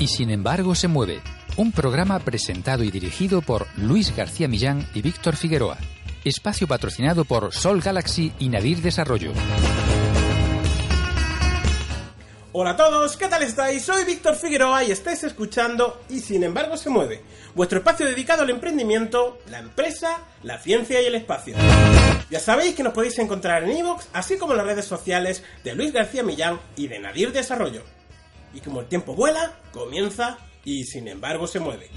Y sin embargo se mueve. Un programa presentado y dirigido por Luis García Millán y Víctor Figueroa. Espacio patrocinado por Sol Galaxy y Nadir Desarrollo. Hola a todos, ¿qué tal estáis? Soy Víctor Figueroa y estáis escuchando Y sin embargo se mueve, vuestro espacio dedicado al emprendimiento, la empresa, la ciencia y el espacio. Ya sabéis que nos podéis encontrar en iVoox, así como en las redes sociales de Luis García Millán y de Nadir Desarrollo. Y como el tiempo vuela, comienza y sin embargo se mueve.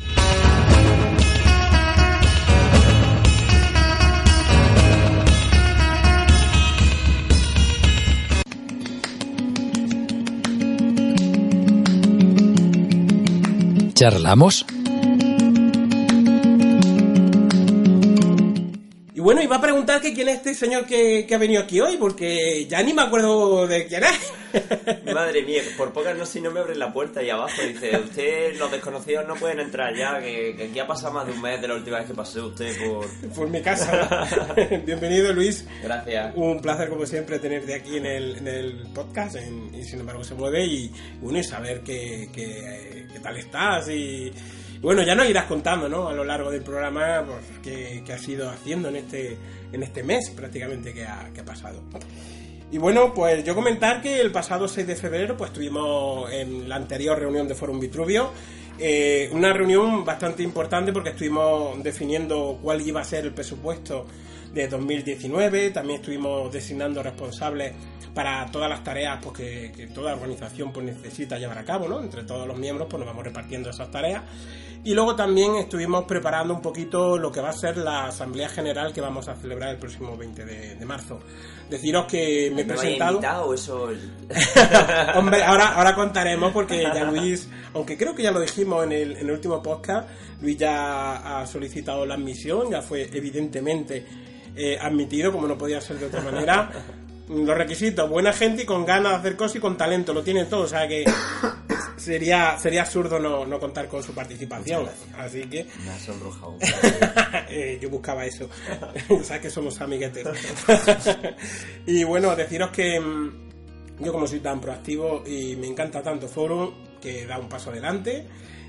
¿Charlamos? Bueno, iba a preguntar que quién es este señor que, que ha venido aquí hoy, porque ya ni me acuerdo de quién es. Madre mía, por pocas no si no me abren la puerta ahí abajo. Dice, usted, los desconocidos no pueden entrar ya, que, que aquí ha pasado más de un mes de la última vez que pasó usted por... Por mi casa. Bienvenido, Luis. Gracias. Un placer, como siempre, tenerte aquí en el, en el podcast, en- y sin embargo se mueve, y bueno, y saber qué, qué, qué tal estás, y bueno, ya nos irás contando, ¿no? A lo largo del programa, pues, qué, qué has ido haciendo en este, en este mes, prácticamente, que ha, que pasado. Y bueno, pues yo comentar que el pasado 6 de febrero pues estuvimos en la anterior reunión de Forum Vitruvio, eh, una reunión bastante importante porque estuvimos definiendo cuál iba a ser el presupuesto de 2019, también estuvimos designando responsables para todas las tareas pues, que, que toda organización pues, necesita llevar a cabo, ¿no? Entre todos los miembros pues nos vamos repartiendo esas tareas. Y luego también estuvimos preparando un poquito lo que va a ser la Asamblea General que vamos a celebrar el próximo 20 de, de marzo. Deciros que me he ¿Me presentado... invitado eso? Hombre, ahora, ahora contaremos porque ya Luis, aunque creo que ya lo dijimos en el, en el último podcast, Luis ya ha solicitado la admisión, ya fue evidentemente eh, admitido, como no podía ser de otra manera. Los requisitos, buena gente y con ganas de hacer cosas y con talento, lo tienen todo, o sea que sería, sería absurdo no, no contar con su participación. Así que Me ha sonrojado. eh, yo buscaba eso. Sabes que somos amiguetes. y bueno, deciros que mm, yo como soy tan proactivo y me encanta tanto Forum, que da un paso adelante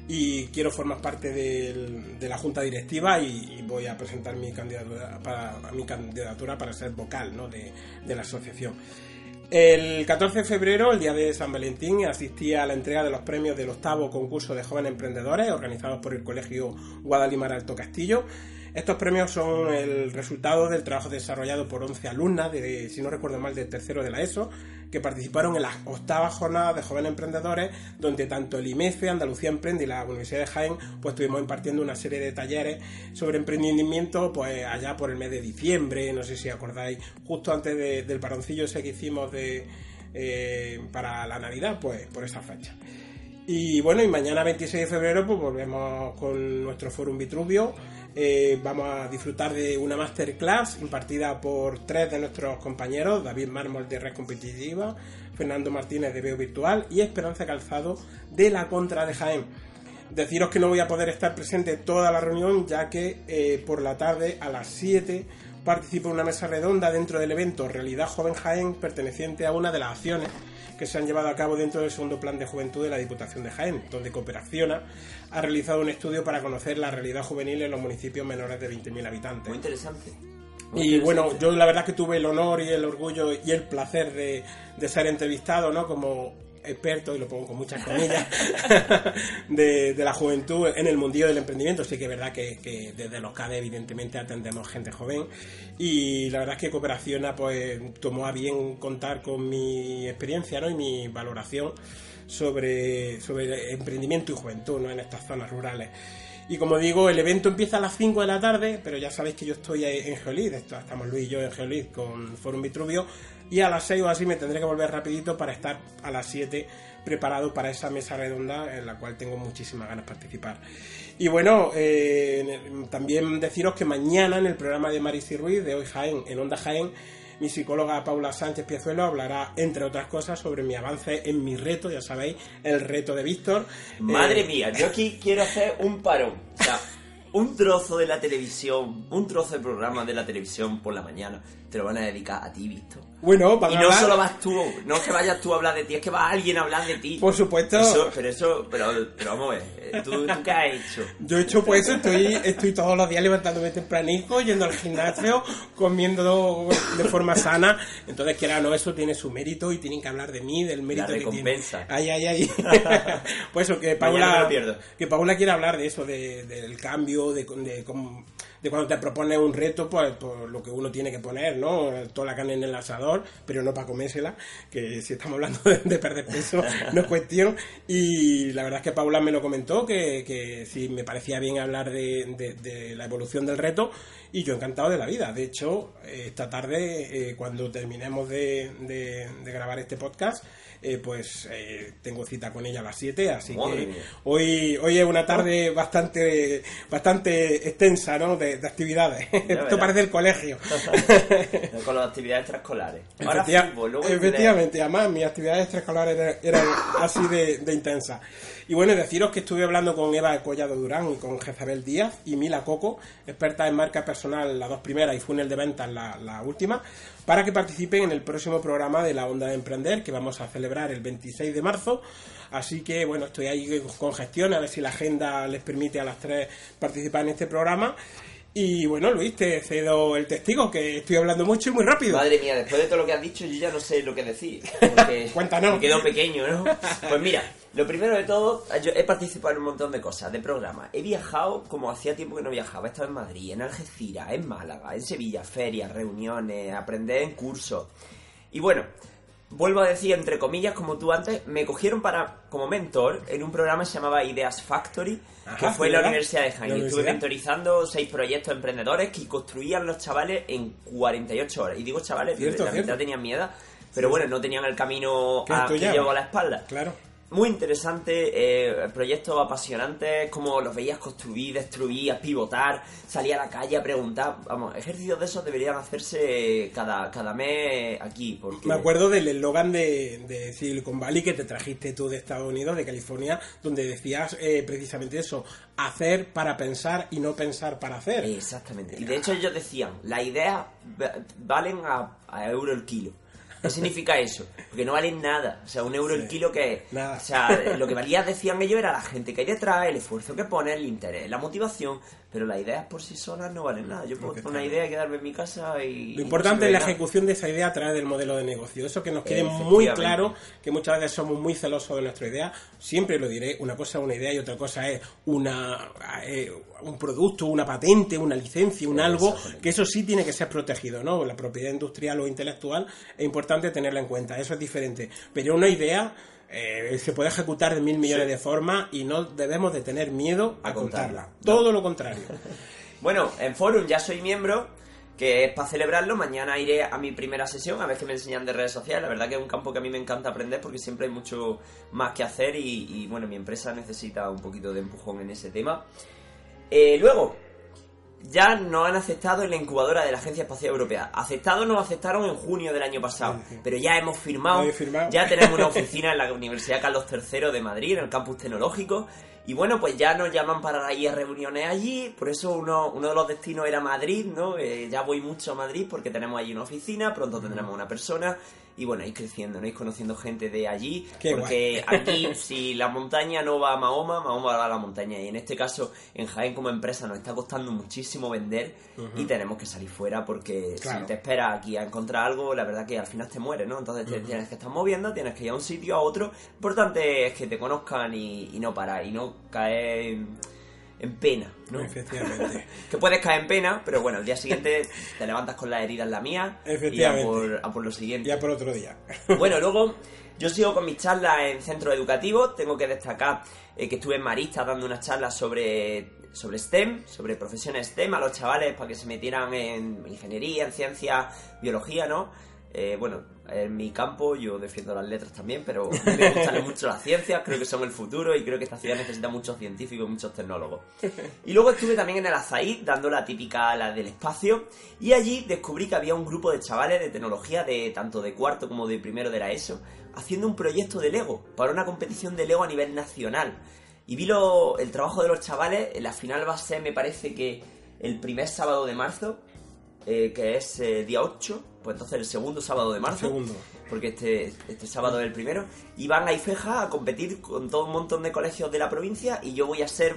y quiero formar parte del- de la junta directiva y, y voy a presentar mi candidatura para, mi candidatura para ser vocal ¿no? de, de la asociación. El 14 de febrero, el día de San Valentín, asistí a la entrega de los premios del octavo concurso de jóvenes emprendedores organizados por el Colegio Guadalimar Alto Castillo. Estos premios son el resultado del trabajo desarrollado por 11 alumnas, de, si no recuerdo mal, del tercero de la ESO, que participaron en las octavas jornadas de jóvenes emprendedores, donde tanto el IMEFE, Andalucía Emprende y la Universidad de Jaén, pues estuvimos impartiendo una serie de talleres sobre emprendimiento, pues allá por el mes de diciembre, no sé si acordáis, justo antes de- del paroncillo ese que hicimos de, eh, para la Navidad, pues por esa fecha. Y bueno, y mañana 26 de febrero pues volvemos con nuestro Forum Vitruvio. Eh, vamos a disfrutar de una masterclass impartida por tres de nuestros compañeros, David Mármol de Red Competitiva, Fernando Martínez de Veo Virtual y Esperanza Calzado de La Contra de Jaén. Deciros que no voy a poder estar presente toda la reunión ya que eh, por la tarde a las 7 participo en una mesa redonda dentro del evento Realidad Joven Jaén perteneciente a una de las acciones que se han llevado a cabo dentro del segundo plan de juventud de la Diputación de Jaén, donde Cooperaciona ha realizado un estudio para conocer la realidad juvenil en los municipios menores de 20.000 habitantes. Muy interesante. Y bueno, yo la verdad que tuve el honor y el orgullo y el placer de, de ser entrevistado, ¿no? Como experto, y lo pongo con muchas comillas, de, la juventud en el mundillo del emprendimiento. Sí que es verdad que, que desde los CADE evidentemente atendemos gente joven y la verdad es que Cooperaciona pues tomó a bien contar con mi experiencia ¿no? y mi valoración sobre, sobre emprendimiento y juventud ¿no? en estas zonas rurales. Y como digo, el evento empieza a las 5 de la tarde, pero ya sabéis que yo estoy en Geolid, estamos Luis y yo en Geolid con Forum Vitruvio, y a las 6 o así me tendré que volver rapidito para estar a las 7 preparado para esa mesa redonda en la cual tengo muchísimas ganas de participar. Y bueno, eh, también deciros que mañana en el programa de Marisi Ruiz de Hoy Jaén, en Onda Jaén, mi psicóloga Paula Sánchez Piazuelo hablará, entre otras cosas, sobre mi avance en mi reto, ya sabéis, el reto de Víctor. Madre eh, mía, yo aquí quiero hacer un parón. O sea, un trozo de la televisión, un trozo de programa de la televisión por la mañana, te lo van a dedicar a ti, Víctor. Bueno, Y no solo vas tú, no es que vayas tú a hablar de ti, es que va alguien a hablar de ti. Por supuesto. pero eso, pero, pero vamos a ver, eh, ¿tú, qué has hecho? Yo he hecho pues eso, estoy, estoy todos los días levantándome tempranito, yendo al gimnasio, comiendo de forma sana. Entonces, quiera o no, eso tiene su mérito y tienen que hablar de mí, del mérito La que tiene. Ay, ay, ay. pues eso, que Paula, que Paula quiere hablar de eso, de, del cambio, de, de cómo de cuando te propone un reto, pues, pues, lo que uno tiene que poner, ¿no? Toda la carne en el asador, pero no para comérsela, que si estamos hablando de, perder peso, no es cuestión. Y la verdad es que Paula me lo comentó, que, que sí me parecía bien hablar de, de, la evolución del reto, y yo encantado de la vida. De hecho, esta tarde, eh, cuando terminemos de grabar este podcast, eh, pues eh, tengo cita con ella a las 7, así que hoy, hoy es una tarde bastante bastante extensa, ¿no? De, actividades. Esto parece el colegio. con las actividades extraescolares. efectivamente, además mis actividades extraescolares eran, así de, de intensas. Y bueno, deciros que estuve hablando con Eva Collado Durán y con Jezabel Díaz y Mila Coco, experta en marca personal, las dos primeras, y funnel de ventas, la, la última, para que participen en el próximo programa de la Onda de Emprender, que vamos a celebrar el 26 de marzo. Así que, bueno, estoy ahí con gestión, a ver si la agenda les permite a las tres participar en este programa. Y bueno, Luis, te cedo el testigo, que estoy hablando mucho y muy rápido. Madre mía, después de todo lo que has dicho, yo ya no sé lo que decir. Cuéntanos. Me quedo pequeño, ¿no? Pues mira, lo primero de todo, yo he participado en un montón de cosas, de programas. He viajado como hacía tiempo que no viajaba. He estado en Madrid, en Algeciras, en Málaga, en Sevilla, ferias, reuniones, aprender en cursos. Y bueno, vuelvo a decir, entre comillas, como tú antes, me cogieron para como mentor en un programa que se llamaba Ideas Factory, que fue en la Universidad de Jaén. Estuve mentorizando seis proyectos emprendedores que construían los chavales en 48 horas. Y digo chavales, porque la mitad tenían miedo, pero bueno, no tenían el camino a, que llevo a la espalda. Claro muy interesante, eh, proyectos apasionantes, como los veías construir, destruir, pivotar, salir a la calle a preguntar. Vamos, ejercicios de esos deberían hacerse cada, cada mes aquí. Porque... Me acuerdo del eslogan de, de, Silicon Valley que te trajiste tú de Estados Unidos, de California, donde decías eh, precisamente eso, hacer para pensar y no pensar para hacer. Exactamente. Y de hecho ellos decían, las ideas valen a, a euro el kilo. ¿Qué significa eso? Porque no valen nada. O sea, un euro el kilo que... Nada. O sea, lo que valía, decían ellos, era la gente que hay detrás, el esfuerzo que pone, el interés, la motivación. Pero las ideas por sí solas no valen nada. Yo puedo tener una idea y quedarme en mi casa y... Lo importante es la ejecución de esa idea a través del modelo de negocio. Eso que nos quede muy claro, que muchas veces somos muy celosos de nuestra idea. Siempre lo diré, una cosa es una idea y otra cosa es una... Eh, un producto, una patente, una licencia, un algo, que eso sí tiene que ser protegido, ¿no? La propiedad industrial o intelectual es importante tenerla en cuenta, eso es diferente. Pero una idea eh, se puede ejecutar de mil millones de formas y no debemos de tener miedo a, contarla. Todo lo contrario. bueno, en Forum ya soy miembro, que es para celebrarlo. Mañana iré a mi primera sesión a ver qué me enseñan de redes sociales. La verdad que es un campo que a mí me encanta aprender porque siempre hay mucho más que hacer y, y bueno, mi empresa necesita un poquito de empujón en ese tema. Eh, luego, ya no han aceptado en la incubadora de la Agencia Espacial Europea. Aceptado nos aceptaron en junio del año pasado, pero ya hemos firmado, ya tenemos una oficina en la Universidad Carlos III de Madrid, en el campus tecnológico, y bueno, pues ya nos llaman para ir a reuniones allí, por eso uno, uno de los destinos era Madrid, ¿no? Eh, ya voy mucho a Madrid porque tenemos allí una oficina, pronto tendremos una persona, y bueno, ir creciendo, ¿no? Ir conociendo gente de allí, porque aquí si la montaña no va a Mahoma, Mahoma va a la montaña. Y en este caso en Jaén como empresa nos está costando muchísimo vender y tenemos que salir fuera porque si te esperas aquí a encontrar algo, la verdad que al final te mueres, ¿no? Entonces tienes que estar moviendo, tienes que ir a un sitio a otro, importante es que te conozcan y, y no parar y no caer en pena, ¿no? Efectivamente. que puedes caer en pena, pero bueno, el día siguiente te levantas con la herida en la mía y a por, a por lo siguiente. Ya por otro día. bueno, luego yo sigo con mis charlas en centros educativos. Tengo que destacar eh, que estuve en Marista dando unas charlas sobre sobre STEM, sobre profesiones STEM a los chavales para que se metieran en ingeniería, en ciencia, biología, ¿no? Eh, bueno, en mi campo yo defiendo las letras también, pero me gustan mucho las ciencias, creo que son el futuro y creo que esta ciudad necesita muchos científicos y muchos tecnólogos. Y luego estuve también en el Azaí, dando la típica la del espacio, y allí descubrí que había un grupo de chavales de tecnología, de tanto de cuarto como de primero de la ESO, haciendo un proyecto de Lego, para una competición de Lego a nivel nacional. Y vi lo, el trabajo de los chavales, la final va a ser, me parece que el primer sábado de marzo, eh, que es eh, día 8, pues entonces el segundo sábado de marzo. Segundo. Porque este, este sábado es el primero. Y van a Ifeja a competir con todo un montón de colegios de la provincia y yo voy a ser,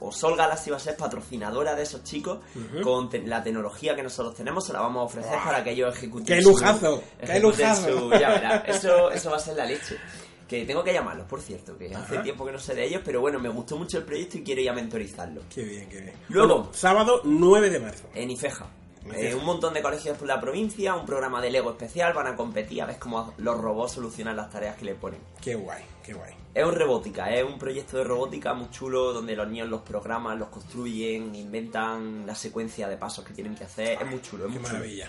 o Sol Galaxy va a ser patrocinadora de esos chicos con te- la tecnología que nosotros tenemos, se la vamos a ofrecer para que ellos ejecuten ¡Qué su- lujazo! ¡Qué lujazo! su- ya verás, eso, eso va a ser la leche. Que tengo que llamarlos, por cierto, que hace tiempo que no sé de ellos, pero bueno, me gustó mucho el proyecto y quiero ir a mentorizarlo. Qué bien, qué bien. Luego- Bueno, sábado 9 de marzo. En Ifeja. Eh, un montón de colegios por la provincia, un programa de Lego especial, van a competir a ver cómo los robots solucionan las tareas que le ponen. Qué guay, qué guay. Es un robótica, es un proyecto de robótica muy chulo donde los niños los programan, los construyen, inventan la secuencia de pasos que tienen que hacer. Es muy chulo, es Qué muy chulo. maravilla.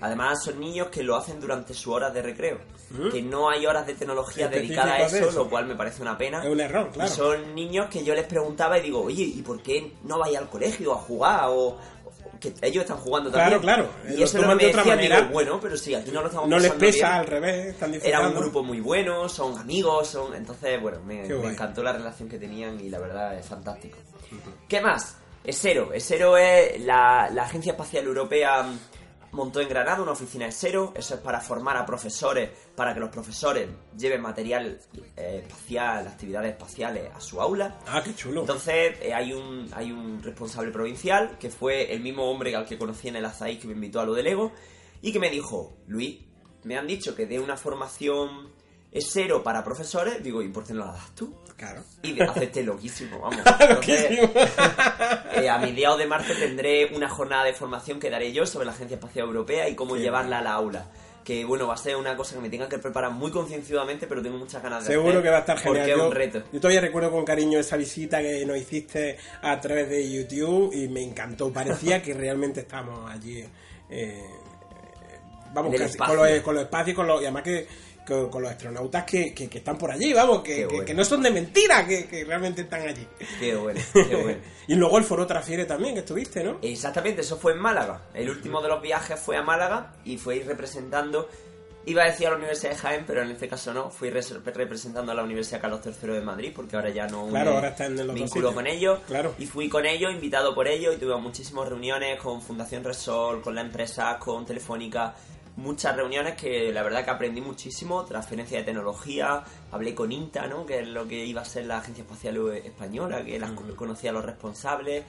Además son niños que lo hacen durante sus horas de recreo, que no hay horas de tecnología dedicadas a de eso, lo cual me parece una pena. Es un error, claro. Y son niños que yo les preguntaba y digo, oye, ¿y por qué no vais al colegio a jugar? O que ellos están jugando Claro, también. claro. Y Lo eso es lo toman de otra manera. digo, bueno, pero sí, aquí no lo estamos No les pesa, bien. al revés, están Era un grupo muy bueno, son amigos, son entonces, bueno, me, encantó la relación que tenían y la verdad es fantástico. ¿Qué más? Esero. Esero es la, la Agencia Espacial Europea montó en Granada una oficina Esero. Eso es para formar a profesores, para que los profesores lleven material eh, espacial, actividades espaciales a su aula. Ah, qué chulo. Entonces eh, hay un hay un responsable provincial que fue el mismo hombre al que conocí en el Azaí que me invitó a lo de Lego y que me dijo, Luis, me han dicho que dé una formación esero para profesores, digo, ¿y por qué no la das tú? Claro. Y de- acepté loquísimo, vamos. Entonces, eh, a mediados de marzo tendré una jornada de formación que daré yo sobre la Agencia Espacial Europea y cómo llevarla a la aula. Que bueno, va a ser una cosa que me tenga que preparar muy concienzudamente, pero tengo muchas ganas de Seguro hacer, que va a estar genial. Porque es Yo, un reto. yo todavía recuerdo con cariño esa visita que nos hiciste a través de YouTube y me encantó. Parecía que realmente estamos allí. eh, vamos, En el casi, con, los, con los espacios con los, y además que con, con los astronautas que, que- que están por allí, vamos, que, que- bueno. que no son de mentira, que, realmente están allí. Qué bueno, qué bueno. y luego el foro Transfiere también, que estuviste, ¿no? Exactamente, eso fue en Málaga. El último de los viajes fue a Málaga y fue ir representando. Iba a decir a la Universidad de Jaén, pero en este caso no. Fui res- representando a la Universidad Carlos III de Madrid, porque ahora ya no Claro, ahora está en los sitios. con ellos. Claro. Y fui con ellos, invitado por ellos, y tuve muchísimas reuniones con Fundación Resol, con la empresa, con Telefónica. Muchas reuniones que la verdad que aprendí muchísimo, transferencia de tecnología, hablé con INTA, ¿no? que es lo que iba a ser la Agencia Espacial Española, que las conocía a los responsables.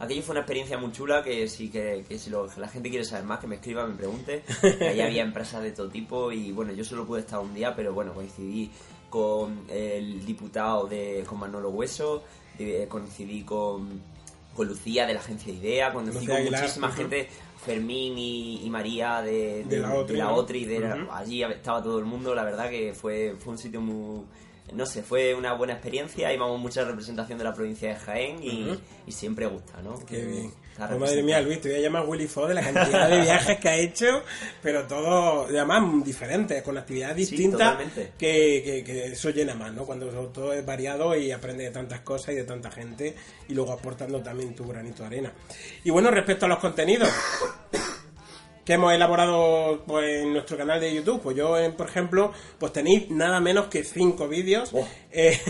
Aquello fue una experiencia muy chula que si, que, que si lo- que la gente quiere saber más, que me escriba, me pregunte. Ahí había empresas de todo tipo y bueno, yo solo pude estar un día, pero bueno, coincidí con el diputado de con Manolo Hueso, de- coincidí con, con Lucía de la agencia IDEA, conocí con muchísima gente, Fermín y, y María de, De la Otri, de la- Ujú. allí estaba todo el mundo, la verdad que fue, fue un sitio muy... No sé, fue una buena experiencia, íbamos mucha representación de la provincia de Jaén y, siempre gusta, ¿no? Qué bien. Pues madre mía. Luis, te voy a llamar Willy Fo de la cantidad de viajes que ha hecho, pero todos, además, diferentes, con actividades Sí, distintas, totalmente. que, que, que eso llena más, ¿no? Cuando todo es variado y aprendes de tantas cosas y de tanta gente, y luego aportando también tu granito de arena. Y bueno, respecto a los contenidos que hemos elaborado pues, en nuestro canal de YouTube, pues yo, por ejemplo, pues tenéis nada menos que cinco vídeos. Oh. Eh,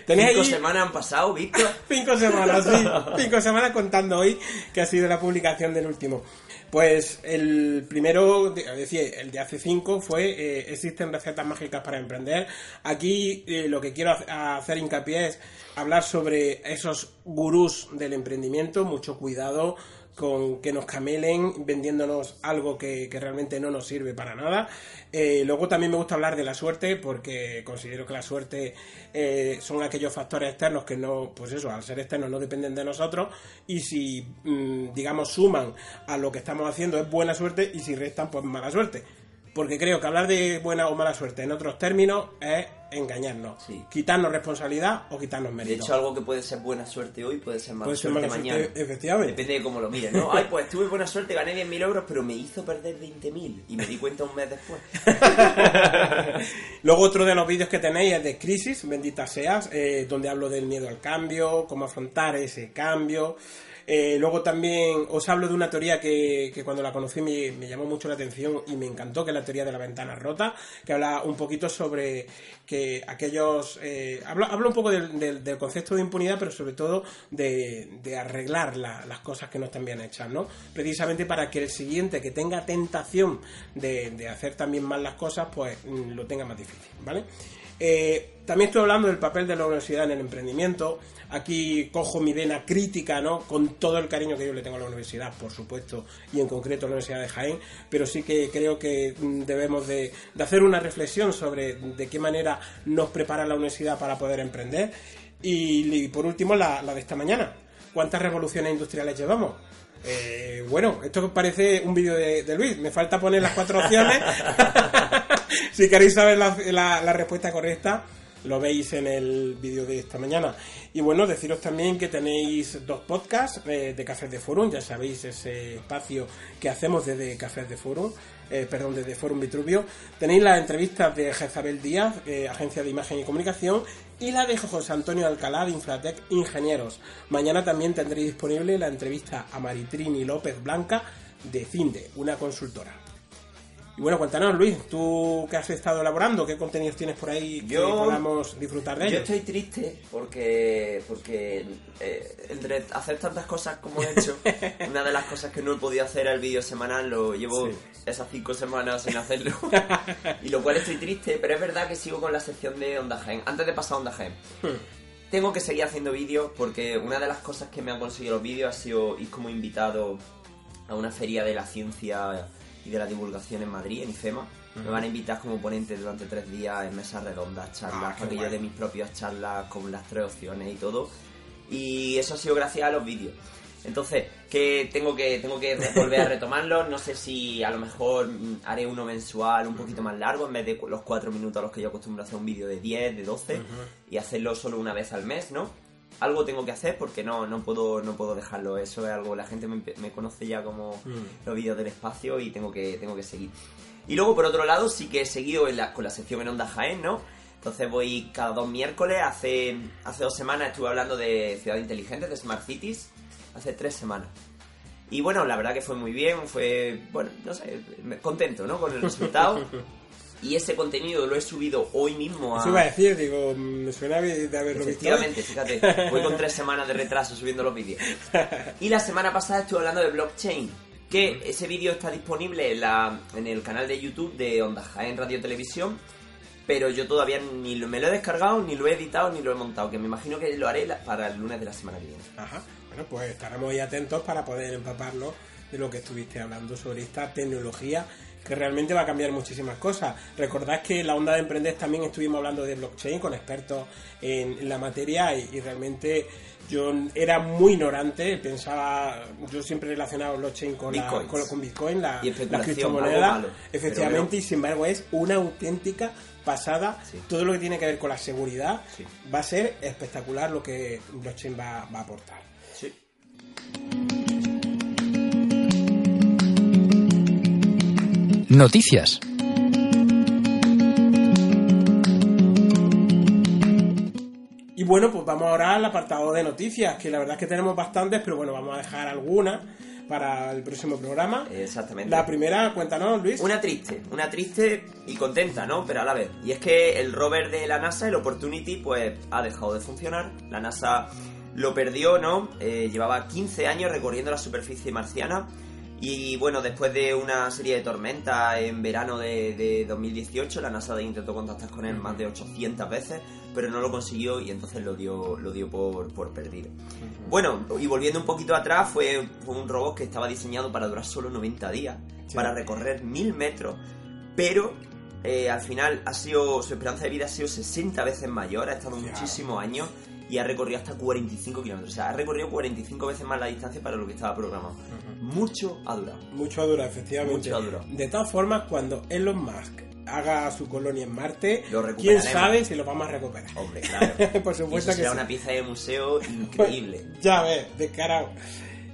tenéis Cinco semanas han pasado, Víctor. Cinco semanas, sí. Cinco semanas contando hoy que ha sido la publicación del último. Pues el primero, es decir, el de hace cinco fue eh, Existen recetas mágicas para emprender. Aquí eh, lo que quiero hace- hacer hincapié es hablar sobre esos gurús del emprendimiento. Mucho cuidado con que nos camelen vendiéndonos algo que, que realmente no nos sirve para nada. Eh, luego también me gusta hablar de la suerte porque considero que la suerte eh, son aquellos factores externos que no, pues eso, al ser externos no dependen de nosotros y si, mm, digamos, suman a lo que estamos haciendo es buena suerte y si restan, pues mala suerte. Porque creo que hablar de buena o mala suerte en otros términos es engañarnos, Sí. quitarnos responsabilidad o quitarnos De mérito. hecho, algo que puede ser buena suerte hoy puede ser mala Puede ser suerte mala mañana. suerte, efectivamente. Depende de cómo lo mires, ¿no? Ay, pues tuve buena suerte, gané 10.000 euros, pero me hizo perder 20.000 y me di cuenta un mes después. Luego otro de los vídeos que tenéis es de Crisis, bendita seas, eh, donde hablo del miedo al cambio, cómo afrontar ese cambio. Eh, luego también os hablo de una teoría que, que cuando la conocí me, llamó mucho la atención y me encantó, que es la teoría de la ventana rota, que habla un poquito sobre que aquellos... Eh, hablo, hablo un poco del, del- concepto de impunidad, pero sobre todo de, arreglar la- las cosas que no están bien hechas, ¿no? Precisamente para que el siguiente que tenga tentación de, de hacer también mal las cosas, pues mm, lo tenga más difícil, ¿vale? Eh, también estoy hablando del papel de la universidad en el emprendimiento. Aquí cojo mi vena crítica, ¿no? Con todo el cariño que yo le tengo a la universidad, por supuesto, y en concreto a la Universidad de Jaén, pero sí que creo que mm, debemos de, de hacer una reflexión sobre de qué manera nos prepara la universidad para poder emprender. Y, y por último, la, la de esta mañana. ¿Cuántas revoluciones industriales llevamos? Eh, bueno, esto parece un vídeo de, de Luis. Me falta poner las cuatro opciones. si queréis saber la, la- respuesta correcta, lo veis en el vídeo de esta mañana. Y bueno, deciros también que tenéis dos podcasts eh, de Cafés de Forum. Ya sabéis ese espacio que hacemos desde Cafés de Forum. eh, perdón, desde Forum Vitruvio. Tenéis las entrevistas de Jezabel Díaz, eh, Agencia de Imagen y Comunicación, y la de José Antonio Alcalá de Infratec Ingenieros. Mañana también tendréis disponible la entrevista a Maritrini López Blanca de Cinde, una consultora. Y bueno, cuéntanos, Luis, tú qué has estado elaborando, qué contenidos tienes por ahí que Yo- podamos disfrutar de Yo ellos. estoy triste porque porque eh, entre hacer tantas cosas como he hecho, una de las cosas que no he podido hacer el vídeo semanal, lo llevo Sí. esas cinco semanas sin hacerlo. y lo cual estoy triste, pero es verdad que sigo con la sección de Onda Jaén. Antes de pasar a Onda Jaén, tengo que seguir haciendo vídeos porque una de las cosas que me han conseguido los vídeos ha sido ir como invitado a una feria de la ciencia y de la divulgación en Madrid, en IFEMA. Me van a invitar como ponente durante tres días en mesas redondas, charlas, Ah, qué para que yo dé mis propias charlas con las tres opciones y todo. Y eso ha sido gracias a los vídeos. Entonces, que tengo que tengo que volver a retomarlos. No sé si a lo mejor mm, haré uno mensual un poquito más largo en vez de los cuatro minutos a los que yo acostumbro a hacer un vídeo de 10, de 12 y hacerlo solo una vez al mes, ¿no? Algo tengo que hacer porque no, no puedo no puedo dejarlo. Eso es algo, la gente me, me conoce ya como los vídeos del espacio y tengo que, tengo que seguir. Y luego, por otro lado, sí que he seguido en la- con la sección en Onda Jaén, ¿no? Entonces voy cada dos miércoles. Hace, hace dos semanas estuve hablando de ciudad inteligente, de Smart Cities. Hace tres semanas. Y bueno, la verdad que fue muy bien, fue, bueno, no sé, contento, ¿no? Con el resultado. Y ese contenido lo he subido hoy mismo a... Eso iba a decir, digo, me suena de haberlo visto. Efectivamente, fíjate, voy con tres semanas de retraso subiendo los vídeos. Y la semana pasada estuve hablando de blockchain, que ese vídeo está disponible en, la, en el canal de YouTube de Onda Jaén Radio Televisión, pero yo todavía ni lo- me lo he descargado, ni lo he editado, ni lo he montado, que me imagino que lo haré la- para el lunes de la semana que viene. Ajá. Bueno, pues estaremos ahí atentos para poder empaparnos de lo que estuviste hablando sobre esta tecnología que realmente va a cambiar muchísimas cosas. Recordad que en la onda de emprender también estuvimos hablando de blockchain con expertos en, la materia y, y realmente yo era muy ignorante, pensaba, yo siempre relacionaba blockchain con, la, con, con Bitcoin, la, Y la criptomoneda, malo, efectivamente, pero y sin embargo es una auténtica pasada. Sí. Todo lo que tiene que ver con la seguridad Sí. va a ser espectacular lo que blockchain va, va a aportar. Sí. Noticias. Y bueno, pues vamos ahora al apartado de noticias, que la verdad es que tenemos bastantes, pero bueno, vamos a dejar algunas para el próximo programa. Exactamente. La primera, cuéntanos, Luis. Una triste, una triste y contenta, ¿no? Pero a la vez. Y es que el rover de la NASA, el Opportunity, pues ha dejado de funcionar. La NASA lo perdió, ¿no? Eh, llevaba 15 años recorriendo la superficie marciana. Y bueno, después de una serie de tormentas en verano de, de 2018, la NASA intentó contactar con él más de 800 veces, pero no lo consiguió y entonces lo dio, lo dio por, por perdido. Bueno, y volviendo un poquito atrás, fue, fue un robot que estaba diseñado para durar solo 90 días, Sí. para recorrer 1000 metros, pero eh, al final ha sido, su esperanza de vida ha sido 60 veces mayor, ha estado Ya. muchísimos años y ha recorrido hasta 45 kilómetros. O sea, ha recorrido 45 veces más la distancia para lo que estaba programado. Mucho ha durado. Mucho dura, efectivamente. Mucho ha durado. De todas formas, cuando Elon Musk haga su colonia en Marte. ¿Quién sabe si lo vamos a recuperar? Hombre, claro. Por supuesto eso que será sí. una pieza de museo increíble. Ya ves, descarado.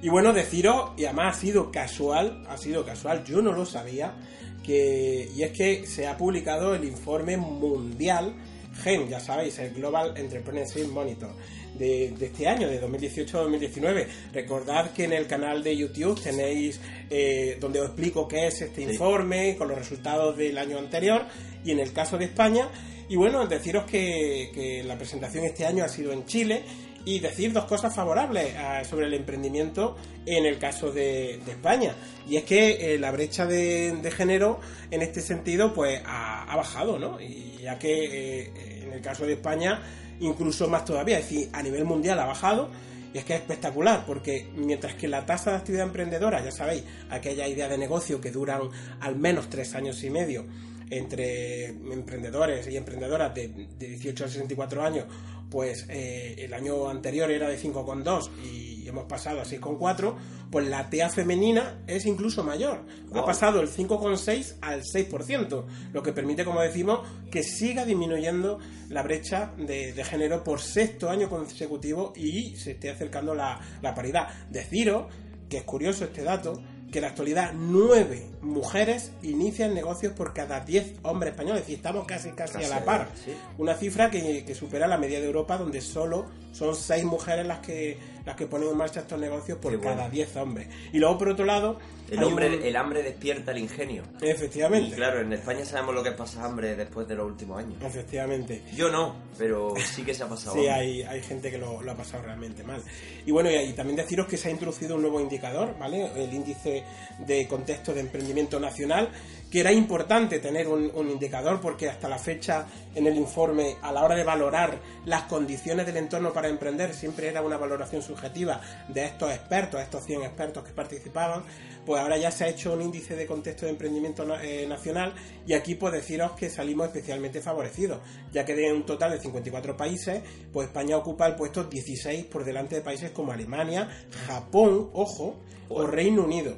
Y bueno, deciros, y además ha sido casual, ha sido casual, yo no lo sabía, que y es que se ha publicado el informe mundial GEM, ya sabéis, el Global Entrepreneurship Monitor de, de este año, de 2018-2019. Recordad que en el canal de YouTube tenéis eh, donde os explico qué es este Sí. informe con los resultados del año anterior y en el caso de España. Y bueno, deciros que, que la presentación este año ha sido en Chile y decir dos cosas favorables ah, sobre el emprendimiento en el caso de, España. Y es que eh, la brecha de, género en este sentido pues ha, ha bajado, ¿no? Y ya que eh, en el caso de España incluso más todavía, es decir, a nivel mundial ha bajado. Y es que es espectacular, porque mientras que la tasa de actividad emprendedora, ya sabéis, aquella idea de negocio que duran al menos tres años y medio entre emprendedores y emprendedoras de, de 18 a 64 años, pues eh, el año anterior era de 5,2 y hemos pasado a 6,4, pues la TEA femenina es incluso mayor. Ha pasado el 5,6 al 6%, lo que permite, como decimos, que siga disminuyendo la brecha de, de género por sexto año consecutivo y se esté acercando la, la paridad. Deciros que es curioso este dato, que en la actualidad nueve mujeres inician negocios por cada 10 hombres españoles, es decir, estamos casi casi, Casi a la par. sí. Una cifra que, que supera la media de Europa, donde solo son seis mujeres las que las que ponen en marcha estos negocios por Qué bueno. cada 10 hombres. Y luego, por otro lado, El, hombre, un- el hambre despierta el ingenio. Efectivamente. Y claro, en España sabemos lo que es pasar hambre después de los últimos años. Efectivamente. Yo no, pero sí que se ha pasado. Sí, hay, hay gente que lo, lo ha pasado realmente mal. Y bueno, y, y también deciros que se ha introducido un nuevo indicador, ¿vale? El índice de contexto de emprendimiento nacional, que era importante tener un, un indicador porque hasta la fecha en el informe, a la hora de valorar las condiciones del entorno para emprender, siempre era una valoración subjetiva de estos expertos, estos 100 expertos que participaban, pues ahora ya se ha hecho un índice de contexto de emprendimiento eh, nacional y aquí pues deciros que salimos especialmente favorecidos, ya que de un total de 54 países, pues España ocupa el puesto 16 por delante de países como Alemania, Japón, ojo, o Reino Unido.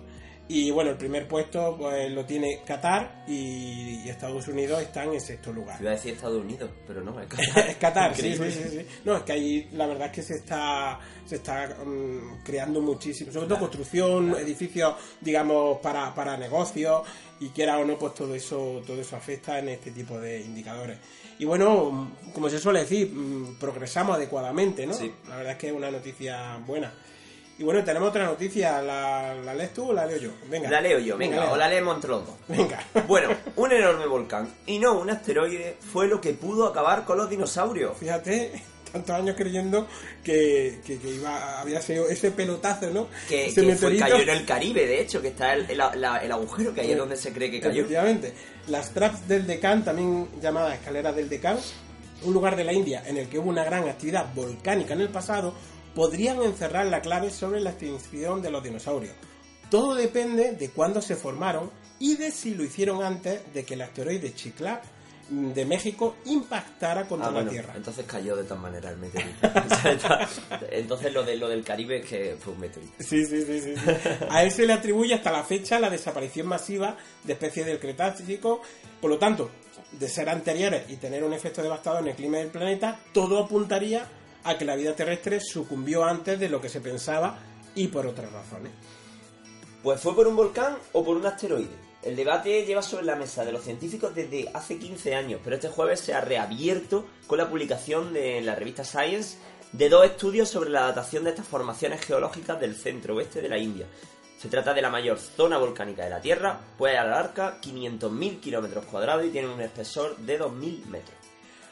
Y bueno, el primer puesto pues lo tiene Qatar y, y Estados Unidos están en sexto lugar. Iba a decir Estados Unidos, pero no, es Qatar. es Qatar, sí, sí, sí, sí. No, es que ahí la verdad es que se está se está mm, creando muchísimo, sobre todo construcción, edificios, digamos, para, para negocios y quiera o no, pues todo eso todo eso afecta en este tipo de indicadores. Y bueno, mm, como se suele decir, mm, progresamos adecuadamente, ¿no? Sí. La verdad es que es una noticia buena. Y bueno, tenemos otra noticia, ¿la, la lees tú o la leo yo? Venga. La leo yo, venga, o la leemos entre los dos. Venga. Bueno, un enorme volcán y no un asteroide fue lo que pudo acabar con los dinosaurios. Fíjate, tantos años creyendo que, que, que iba, había sido ese pelotazo, ¿no? Que, ese que fue, cayó en el Caribe, de hecho, que está el, el- la- el agujero que ahí es donde se cree que cayó. Efectivamente. Las traps del Deccan, también llamadas escaleras del Deccan, un lugar de la India en el que hubo una gran actividad volcánica en el pasado, podrían encerrar la clave sobre la extinción de los dinosaurios. Todo depende de cuándo se formaron y de si lo hicieron antes de que el asteroide Chicxulub mm, de México impactara contra Ah, la bueno, Tierra. entonces cayó de tal manera el meteorito. Entonces lo, de, lo del Caribe es que fue un meteorito. Sí, sí, sí, sí, sí. A él se le atribuye hasta la fecha la desaparición masiva de especies del Cretácico. Por lo tanto, de ser anteriores y tener un efecto devastador en el clima del planeta, todo apuntaría a que la vida terrestre sucumbió antes de lo que se pensaba y por otras razones. Pues fue por un volcán o por un asteroide. El debate lleva sobre la mesa de los científicos desde hace 15 años, pero este jueves se ha reabierto con la publicación de, la revista Science de dos estudios sobre la datación de estas formaciones geológicas del centro oeste de la India. Se trata de la mayor zona volcánica de la Tierra, puede abarcar 500.000 kilómetros cuadrados y tiene un espesor de 2.000 metros.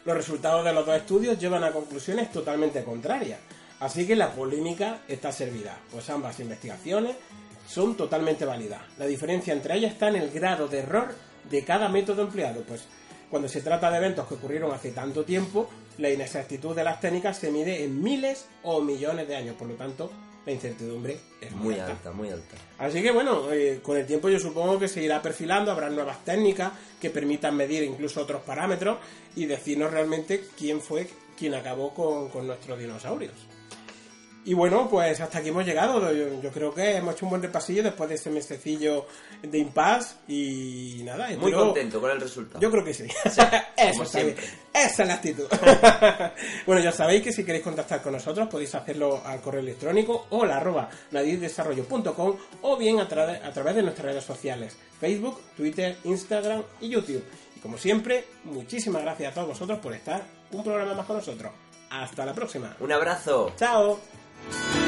Los resultados de los dos estudios llevan a conclusiones totalmente contrarias, así que la polémica está servida, pues ambas investigaciones son totalmente válidas. La diferencia entre ellas está en el grado de error de cada método empleado, pues cuando se trata de eventos que ocurrieron hace tanto tiempo, la inexactitud de las técnicas se mide en miles o millones de años, por lo tanto, la incertidumbre es muy, Muy alta. alta, muy alta. Así que bueno, eh, con el tiempo yo supongo que se irá perfilando, habrá nuevas técnicas que permitan medir incluso otros parámetros y decirnos realmente quién fue quien acabó con, con nuestros dinosaurios. Y bueno, pues hasta aquí hemos llegado. Yo, yo creo que hemos hecho un buen repasillo después de este mesecillo de impasse y nada. Muy espero- contento con el resultado. Yo creo que sí. Eso siempre. Esa es la actitud. bueno, ya sabéis que si queréis contactar con nosotros podéis hacerlo al correo electrónico o la arroba nadirdesarrollo.com o bien a, tra- a través de nuestras redes sociales, Facebook, Twitter, Instagram y YouTube. Y como siempre, muchísimas gracias a todos vosotros por estar un programa más con nosotros. Hasta la próxima. Un abrazo. Chao. Thank you.